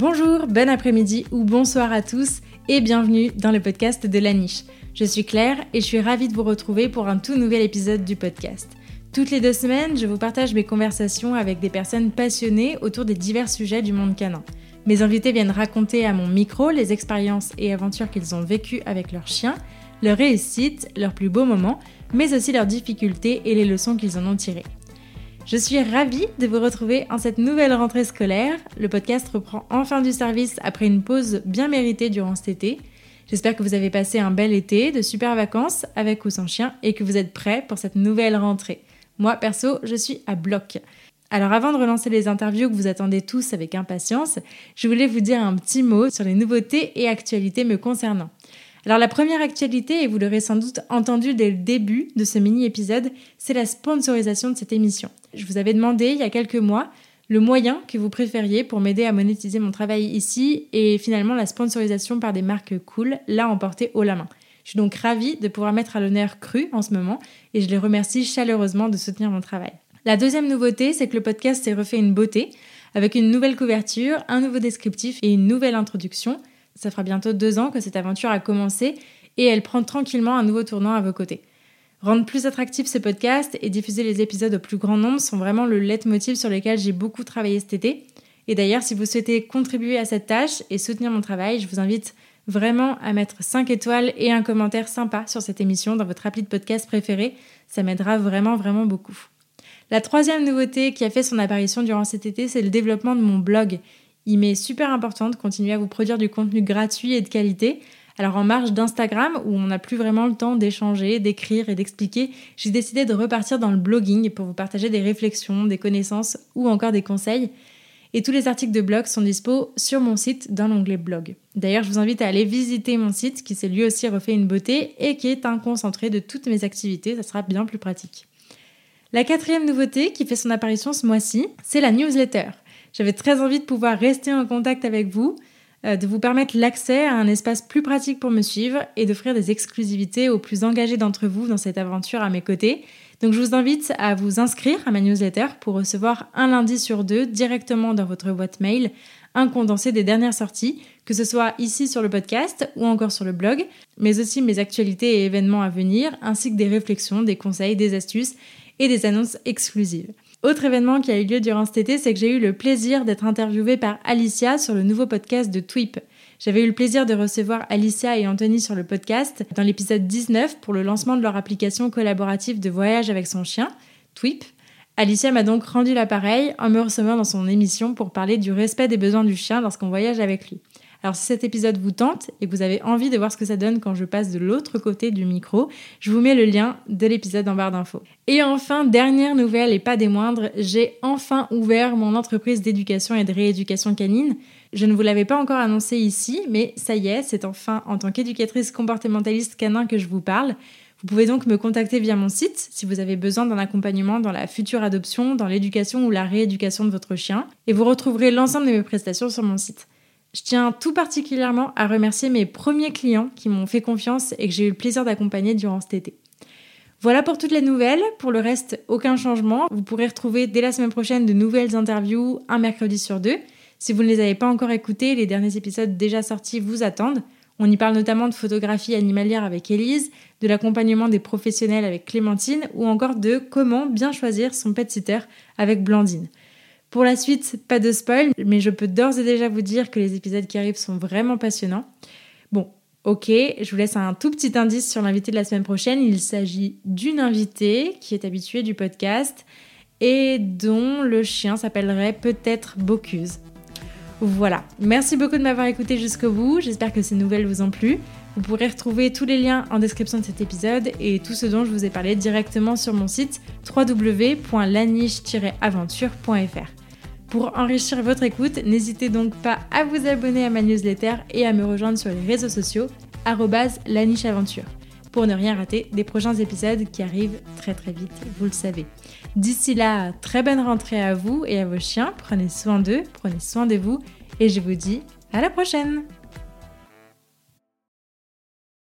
Bonjour, bon après-midi ou bonsoir à tous et bienvenue dans le podcast de la niche. Je suis Claire et je suis ravie de vous retrouver pour un tout nouvel épisode du podcast. Toutes les deux semaines, je vous partage mes conversations avec des personnes passionnées autour des divers sujets du monde canin. Mes invités viennent raconter à mon micro les expériences et aventures qu'ils ont vécues avec leurs chiens, leurs réussites, leurs plus beaux moments, mais aussi leurs difficultés et les leçons qu'ils en ont tirées. Je suis ravie de vous retrouver en cette nouvelle rentrée scolaire. Le podcast reprend enfin du service après une pause bien méritée durant cet été. J'espère que vous avez passé un bel été, de super vacances avec ou sans chien et que vous êtes prêts pour cette nouvelle rentrée. Moi, perso, je suis à bloc. Alors avant de relancer les interviews que vous attendez tous avec impatience, je voulais vous dire un petit mot sur les nouveautés et actualités me concernant. Alors la première actualité, et vous l'aurez sans doute entendu dès le début de ce mini-épisode, c'est la sponsorisation de cette émission. Je vous avais demandé il y a quelques mois le moyen que vous préfériez pour m'aider à monétiser mon travail ici, et finalement la sponsorisation par des marques cool l'a emporté haut la main. Je suis donc ravie de pouvoir mettre à l'honneur Cru en ce moment, et je les remercie chaleureusement de soutenir mon travail. La deuxième nouveauté, c'est que le podcast s'est refait une beauté, avec une nouvelle couverture, un nouveau descriptif et une nouvelle introduction. Ça fera bientôt deux ans que cette aventure a commencé et elle prend tranquillement un nouveau tournant à vos côtés. Rendre plus attractif ce podcast et diffuser les épisodes au plus grand nombre sont vraiment le leitmotiv sur lequel j'ai beaucoup travaillé cet été. Et d'ailleurs, si vous souhaitez contribuer à cette tâche et soutenir mon travail, je vous invite vraiment à mettre 5 étoiles et un commentaire sympa sur cette émission dans votre appli de podcast préféré. Ça m'aidera vraiment, vraiment beaucoup. La troisième nouveauté qui a fait son apparition durant cet été, c'est le développement de mon blog. Il m'est super important de continuer à vous produire du contenu gratuit et de qualité. Alors en marge d'Instagram, où on n'a plus vraiment le temps d'échanger, d'écrire et d'expliquer, j'ai décidé de repartir dans le blogging pour vous partager des réflexions, des connaissances ou encore des conseils. Et tous les articles de blog sont dispo sur mon site dans l'onglet blog. D'ailleurs, je vous invite à aller visiter mon site qui s'est lui aussi refait une beauté et qui est un concentré de toutes mes activités, ça sera bien plus pratique. La quatrième nouveauté qui fait son apparition ce mois-ci, c'est la newsletter. J'avais très envie de pouvoir rester en contact avec vous, euh, de vous permettre l'accès à un espace plus pratique pour me suivre et d'offrir des exclusivités aux plus engagés d'entre vous dans cette aventure à mes côtés. Donc je vous invite à vous inscrire à ma newsletter pour recevoir un lundi sur deux directement dans votre boîte mail un condensé des dernières sorties, que ce soit ici sur le podcast ou encore sur le blog, mais aussi mes actualités et événements à venir, ainsi que des réflexions, des conseils, des astuces et des annonces exclusives. Autre événement qui a eu lieu durant cet été, c'est que j'ai eu le plaisir d'être interviewée par Alicia sur le nouveau podcast de Tweep. J'avais eu le plaisir de recevoir Alicia et Anthony sur le podcast dans l'épisode 19 pour le lancement de leur application collaborative de voyage avec son chien, Tweep. Alicia m'a donc rendu l'appareil en me recevant dans son émission pour parler du respect des besoins du chien lorsqu'on voyage avec lui. Alors si cet épisode vous tente et que vous avez envie de voir ce que ça donne quand je passe de l'autre côté du micro, je vous mets le lien de l'épisode en barre d'infos. Et enfin, dernière nouvelle et pas des moindres, j'ai enfin ouvert mon entreprise d'éducation et de rééducation canine. Je ne vous l'avais pas encore annoncé ici, mais ça y est, c'est enfin en tant qu'éducatrice comportementaliste canin que je vous parle. Vous pouvez donc me contacter via mon site si vous avez besoin d'un accompagnement dans la future adoption, dans l'éducation ou la rééducation de votre chien. Et vous retrouverez l'ensemble de mes prestations sur mon site. Je tiens tout particulièrement à remercier mes premiers clients qui m'ont fait confiance et que j'ai eu le plaisir d'accompagner durant cet été. Voilà pour toutes les nouvelles. Pour le reste, aucun changement. Vous pourrez retrouver dès la semaine prochaine de nouvelles interviews un mercredi sur deux. Si vous ne les avez pas encore écoutées, les derniers épisodes déjà sortis vous attendent. On y parle notamment de photographie animalière avec Élise, de l'accompagnement des professionnels avec Clémentine ou encore de comment bien choisir son pet sitter avec Blandine. Pour la suite, pas de spoil, mais je peux d'ores et déjà vous dire que les épisodes qui arrivent sont vraiment passionnants. Bon, ok, je vous laisse un tout petit indice sur l'invité de la semaine prochaine. Il s'agit d'une invitée qui est habituée du podcast et dont le chien s'appellerait peut-être Bocuse. Voilà, merci beaucoup de m'avoir écouté jusqu'au bout, j'espère que ces nouvelles vous ont plu. Vous pourrez retrouver tous les liens en description de cet épisode et tout ce dont je vous ai parlé directement sur mon site www.laniche-aventure.fr. Pour enrichir votre écoute, n'hésitez donc pas à vous abonner à ma newsletter et à me rejoindre sur les réseaux sociaux lanicheaventure pour ne rien rater des prochains épisodes qui arrivent très très vite, vous le savez. D'ici là, très bonne rentrée à vous et à vos chiens, prenez soin d'eux, prenez soin de vous et je vous dis à la prochaine